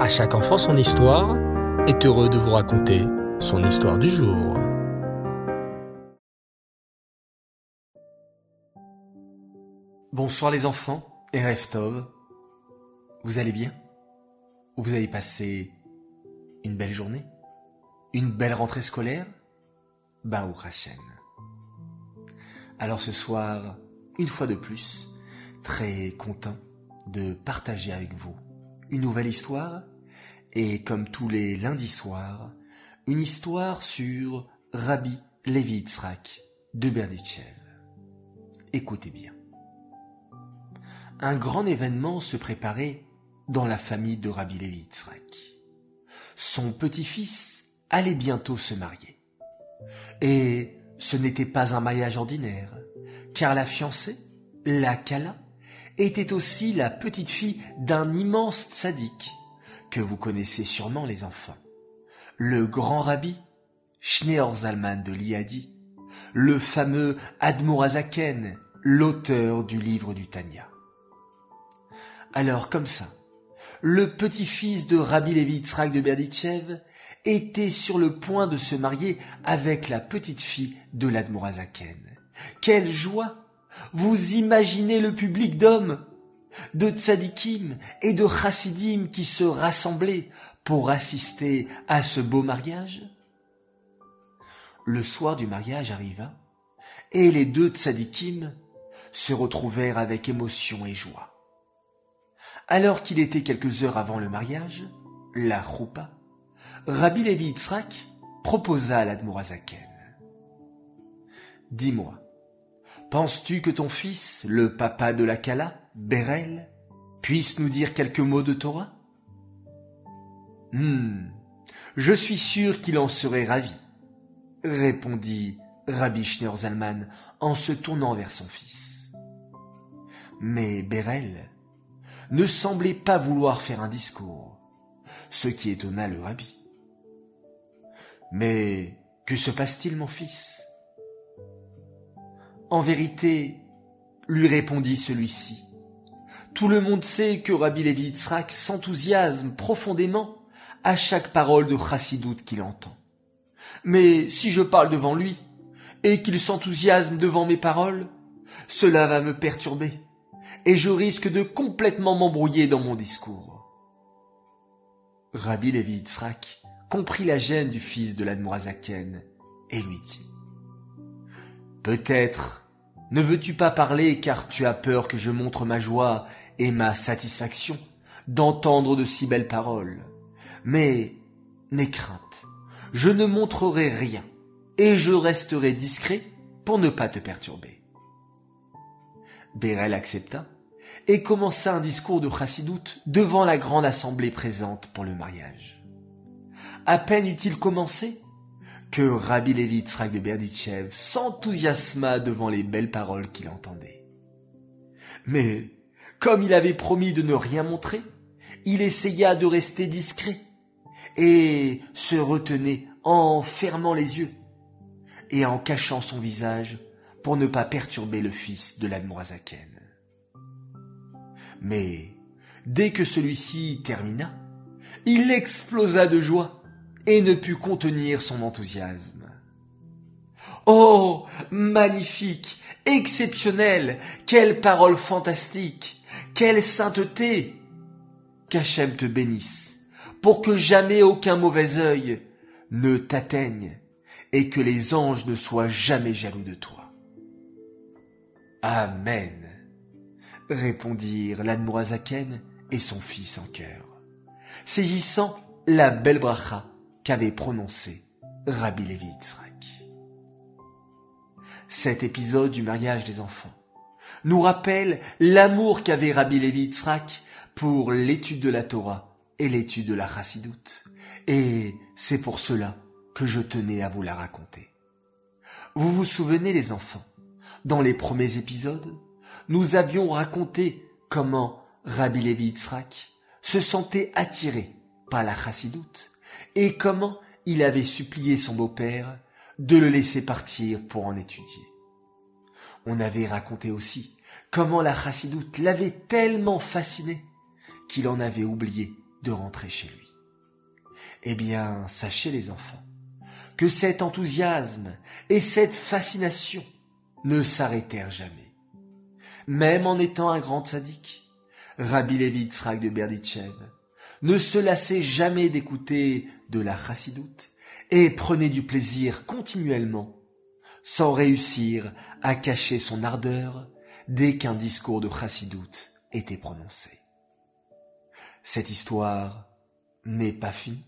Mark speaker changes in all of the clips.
Speaker 1: À chaque enfant son histoire est heureux de vous raconter son histoire du jour.
Speaker 2: Bonsoir les enfants et Reftov. Vous allez bien? Vous avez passé une belle journée? Une belle rentrée scolaire? Baou Hashem. Alors ce soir, une fois de plus, très content de partager avec vous une nouvelle histoire et comme tous les lundis soirs, une histoire sur Rabbi Levi Yitzhak de Berditchev. Écoutez bien. Un grand événement se préparait dans la famille de Rabbi Levi Yitzhak. Son petit-fils allait bientôt se marier. Et ce n'était pas un mariage ordinaire, car la fiancée, la Kala, était aussi la petite fille d'un immense tzaddik, que vous connaissez sûrement les enfants. Le grand rabbi, Schneor Zalman de Liadi, le fameux Admorazaken, l'auteur du livre du Tanya. Alors comme ça, le petit-fils de Rabbi Levi Yitzhak de Berditchev était sur le point de se marier avec la petite fille de l'Admorazaken. Quelle joie Vous imaginez le public d'hommes, de tzadikim et de chassidim qui se rassemblaient pour assister à ce beau mariage Le soir du mariage arriva et les deux tzadikim se retrouvèrent avec émotion et joie. Alors qu'il était quelques heures avant le mariage, la choupa, Rabbi Levi Yitzhak proposa à l'Admorazaken. Dis-moi, penses-tu que ton fils, le papa de la Kala, Bérel, puisse nous dire quelques mots de Torah? Hmm, je suis sûr qu'il en serait ravi, répondit Rabbi Schneur Zalman en se tournant vers son fils. Mais Bérel ne semblait pas vouloir faire un discours, ce qui étonna le rabbi. Mais que se passe-t-il, mon fils? En vérité, lui répondit celui-ci, tout le monde sait que Rabbi Levi Yitzhak s'enthousiasme profondément à chaque parole de chassidoute qu'il entend. Mais si je parle devant lui, et qu'il s'enthousiasme devant mes paroles, cela va me perturber, et je risque de complètement m'embrouiller dans mon discours. Rabbi Levi Yitzhak comprit la gêne du fils de l'Admorazaken et lui dit Peut-être ne veux-tu pas parler car tu as peur que je montre ma joie et ma satisfaction d'entendre de si belles paroles Mais n'aie crainte, je ne montrerai rien et je resterai discret pour ne pas te perturber. Bérel accepta et commença un discours de chassidoute devant la grande assemblée présente pour le mariage. À peine eut-il commencé que Rabbi Levi Yitzhak de Berditchev s'enthousiasma devant les belles paroles qu'il entendait. Mais, comme il avait promis de ne rien montrer, il essaya de rester discret et se retenait en fermant les yeux et en cachant son visage pour ne pas perturber le fils de l'Admorazaken. Mais, dès que celui-ci termina, il explosa de joie et ne put contenir son enthousiasme. Oh, magnifique, exceptionnel, quelle parole fantastique, quelle sainteté. Qu'Hachem te bénisse, pour que jamais aucun mauvais œil ne t'atteigne et que les anges ne soient jamais jaloux de toi. Amen, répondirent l'Admorazaken et son fils en chœur, saisissant la belle bracha qu'avait prononcé Rabbi Levi Yitzhak. Cet épisode du mariage des enfants nous rappelle l'amour qu'avait Rabbi Levi Yitzhak pour l'étude de la Torah et l'étude de la Chassidoute. Et c'est pour cela que je tenais à vous la raconter. Vous vous souvenez les enfants, dans les premiers épisodes, nous avions raconté comment Rabbi Levi Yitzhak se sentait attiré par la Chassidoute et comment il avait supplié son beau-père de le laisser partir pour en étudier. On avait raconté aussi comment la chassidoute l'avait tellement fasciné qu'il en avait oublié de rentrer chez lui. Eh bien, sachez les enfants, que cet enthousiasme et cette fascination ne s'arrêtèrent jamais. Même en étant un grand sadique, Rabbi Levi de Berditchev ne se lassait jamais d'écouter de la chassidoute et prenait du plaisir continuellement, sans réussir à cacher son ardeur dès qu'un discours de chassidoute était prononcé. Cette histoire n'est pas finie,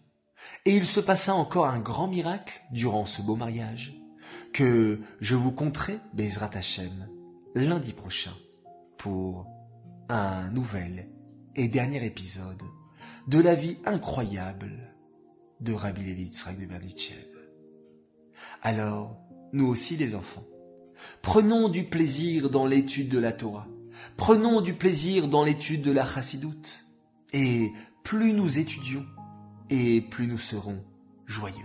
Speaker 2: et il se passa encore un grand miracle durant ce beau mariage, que je vous conterai, Bezrat Hashem, lundi prochain, pour un nouvel et dernier épisode de la vie incroyable de Rabbi Levi de Berditchev. Alors, nous aussi les enfants, prenons du plaisir dans l'étude de la Torah, prenons du plaisir dans l'étude de la Chassidoute, et plus nous étudions, et plus nous serons joyeux.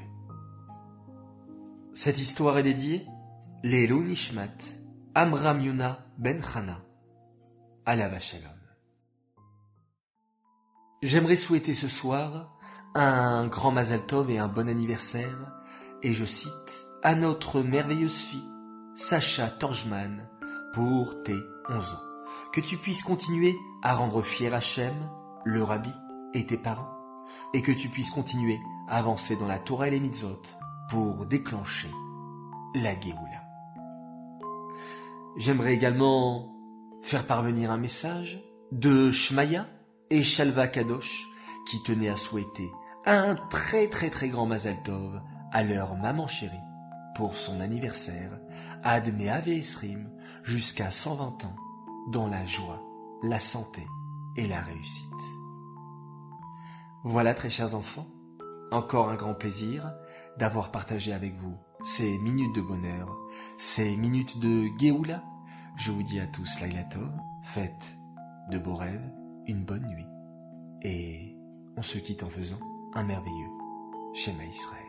Speaker 2: Cette histoire est dédiée les Nishmat, Amram Yuna Ben Chana, la Shalom. J'aimerais souhaiter ce soir un grand Mazal Tov et un bon anniversaire, et je cite, à notre merveilleuse fille, Sacha Torjman, pour tes 11 ans. Que tu puisses continuer à rendre fier Hachem, le rabbi et tes parents, et que tu puisses continuer à avancer dans la Torah et les pour déclencher la Géoula. J'aimerais également faire parvenir un message de Shmaya et Shalva Kadosh qui tenaient à souhaiter un très très très grand Mazal Tov à leur maman chérie pour son anniversaire, Ad Meave Esrim, jusqu'à 120 ans, dans la joie, la santé et la réussite. Voilà très chers enfants, encore un grand plaisir d'avoir partagé avec vous ces minutes de bonheur, ces minutes de Géoula. Je vous dis à tous Lailatov, faites de beaux rêves, une bonne nuit. Et on se quitte en faisant un merveilleux schéma Israël.